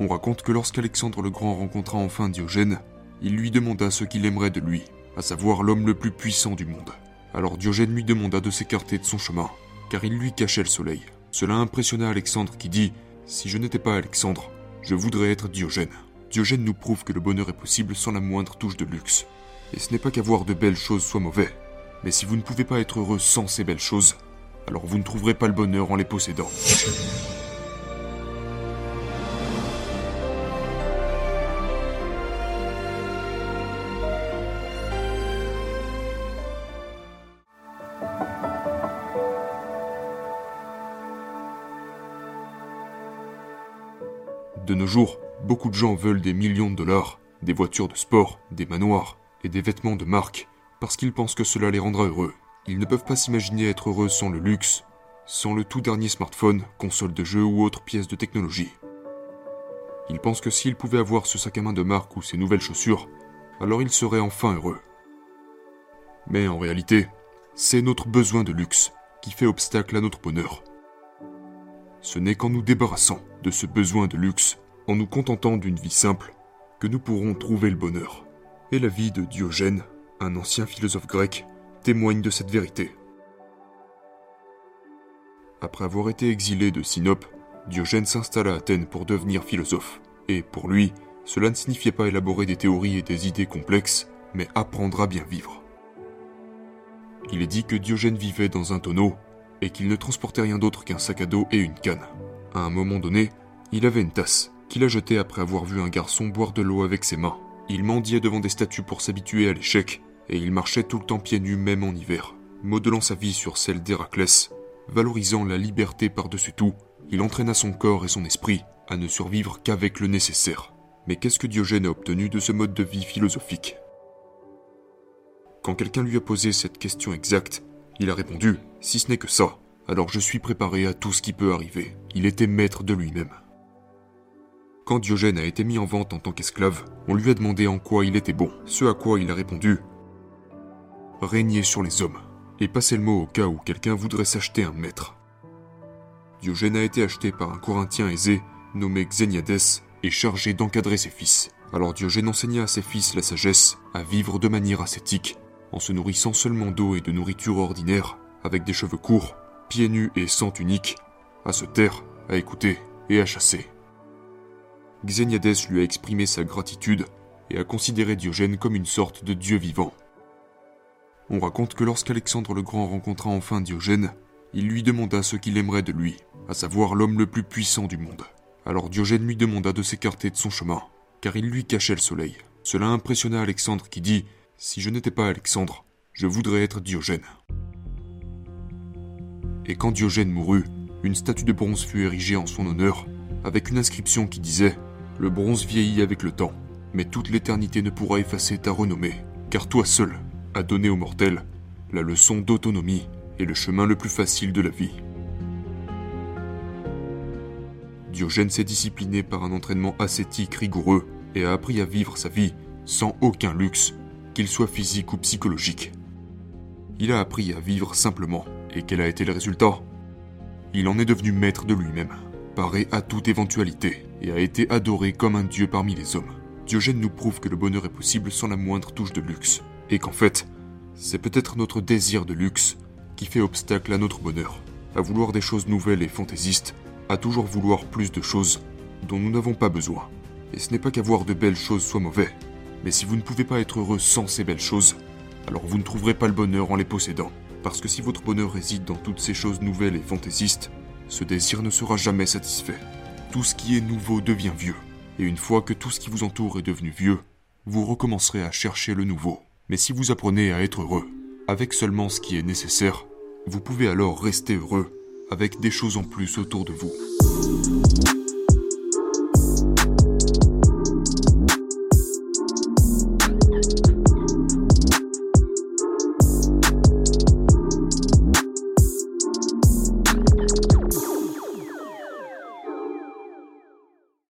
On raconte que lorsqu'Alexandre le Grand rencontra enfin Diogène, il lui demanda ce qu'il aimerait de lui, à savoir l'homme le plus puissant du monde. Alors Diogène lui demanda de s'écarter de son chemin, car il lui cachait le soleil. Cela impressionna Alexandre qui dit Si je n'étais pas Alexandre, je voudrais être Diogène. Diogène nous prouve que le bonheur est possible sans la moindre touche de luxe. Et ce n'est pas qu'avoir de belles choses soit mauvais, mais si vous ne pouvez pas être heureux sans ces belles choses, alors vous ne trouverez pas le bonheur en les possédant. De nos jours, beaucoup de gens veulent des millions de dollars, des voitures de sport, des manoirs et des vêtements de marque parce qu'ils pensent que cela les rendra heureux. Ils ne peuvent pas s'imaginer être heureux sans le luxe, sans le tout dernier smartphone, console de jeu ou autre pièce de technologie. Ils pensent que s'ils pouvaient avoir ce sac à main de marque ou ces nouvelles chaussures, alors ils seraient enfin heureux. Mais en réalité, c'est notre besoin de luxe qui fait obstacle à notre bonheur. Ce n'est qu'en nous débarrassant de ce besoin de luxe, en nous contentant d'une vie simple, que nous pourrons trouver le bonheur. Et la vie de Diogène, un ancien philosophe grec, témoigne de cette vérité. Après avoir été exilé de Sinope, Diogène s'installe à Athènes pour devenir philosophe. Et pour lui, cela ne signifiait pas élaborer des théories et des idées complexes, mais apprendre à bien vivre. Il est dit que Diogène vivait dans un tonneau et qu'il ne transportait rien d'autre qu'un sac à dos et une canne. À un moment donné, il avait une tasse qu'il a jetée après avoir vu un garçon boire de l'eau avec ses mains. Il mendiait devant des statues pour s'habituer à l'échec, et il marchait tout le temps pieds nus même en hiver, modelant sa vie sur celle d'Héraclès, valorisant la liberté par-dessus tout, il entraîna son corps et son esprit à ne survivre qu'avec le nécessaire. Mais qu'est-ce que Diogène a obtenu de ce mode de vie philosophique? Quand quelqu'un lui a posé cette question exacte, il a répondu Si ce n'est que ça, alors je suis préparé à tout ce qui peut arriver. Il était maître de lui-même. Quand Diogène a été mis en vente en tant qu'esclave, on lui a demandé en quoi il était bon, ce à quoi il a répondu Régner sur les hommes, et passer le mot au cas où quelqu'un voudrait s'acheter un maître. Diogène a été acheté par un Corinthien aisé nommé Xéniades et chargé d'encadrer ses fils. Alors Diogène enseigna à ses fils la sagesse, à vivre de manière ascétique, en se nourrissant seulement d'eau et de nourriture ordinaire, avec des cheveux courts, pieds nus et sans tunique, à se taire, à écouter et à chasser. Xéniades lui a exprimé sa gratitude et a considéré Diogène comme une sorte de dieu vivant. On raconte que lorsqu'Alexandre le Grand rencontra enfin Diogène, il lui demanda ce qu'il aimerait de lui, à savoir l'homme le plus puissant du monde. Alors Diogène lui demanda de s'écarter de son chemin, car il lui cachait le soleil. Cela impressionna Alexandre qui dit Si je n'étais pas Alexandre, je voudrais être Diogène. Et quand Diogène mourut, une statue de bronze fut érigée en son honneur, avec une inscription qui disait Le bronze vieillit avec le temps, mais toute l'éternité ne pourra effacer ta renommée, car toi seul as donné aux mortels la leçon d'autonomie et le chemin le plus facile de la vie. Diogène s'est discipliné par un entraînement ascétique rigoureux et a appris à vivre sa vie sans aucun luxe, qu'il soit physique ou psychologique. Il a appris à vivre simplement, et quel a été le résultat? Il en est devenu maître de lui-même, paré à toute éventualité, et a été adoré comme un dieu parmi les hommes. Diogène nous prouve que le bonheur est possible sans la moindre touche de luxe, et qu'en fait, c'est peut-être notre désir de luxe qui fait obstacle à notre bonheur, à vouloir des choses nouvelles et fantaisistes, à toujours vouloir plus de choses dont nous n'avons pas besoin. Et ce n'est pas qu'avoir de belles choses soit mauvais, mais si vous ne pouvez pas être heureux sans ces belles choses, alors vous ne trouverez pas le bonheur en les possédant. Parce que si votre bonheur réside dans toutes ces choses nouvelles et fantaisistes, ce désir ne sera jamais satisfait. Tout ce qui est nouveau devient vieux. Et une fois que tout ce qui vous entoure est devenu vieux, vous recommencerez à chercher le nouveau. Mais si vous apprenez à être heureux, avec seulement ce qui est nécessaire, vous pouvez alors rester heureux avec des choses en plus autour de vous.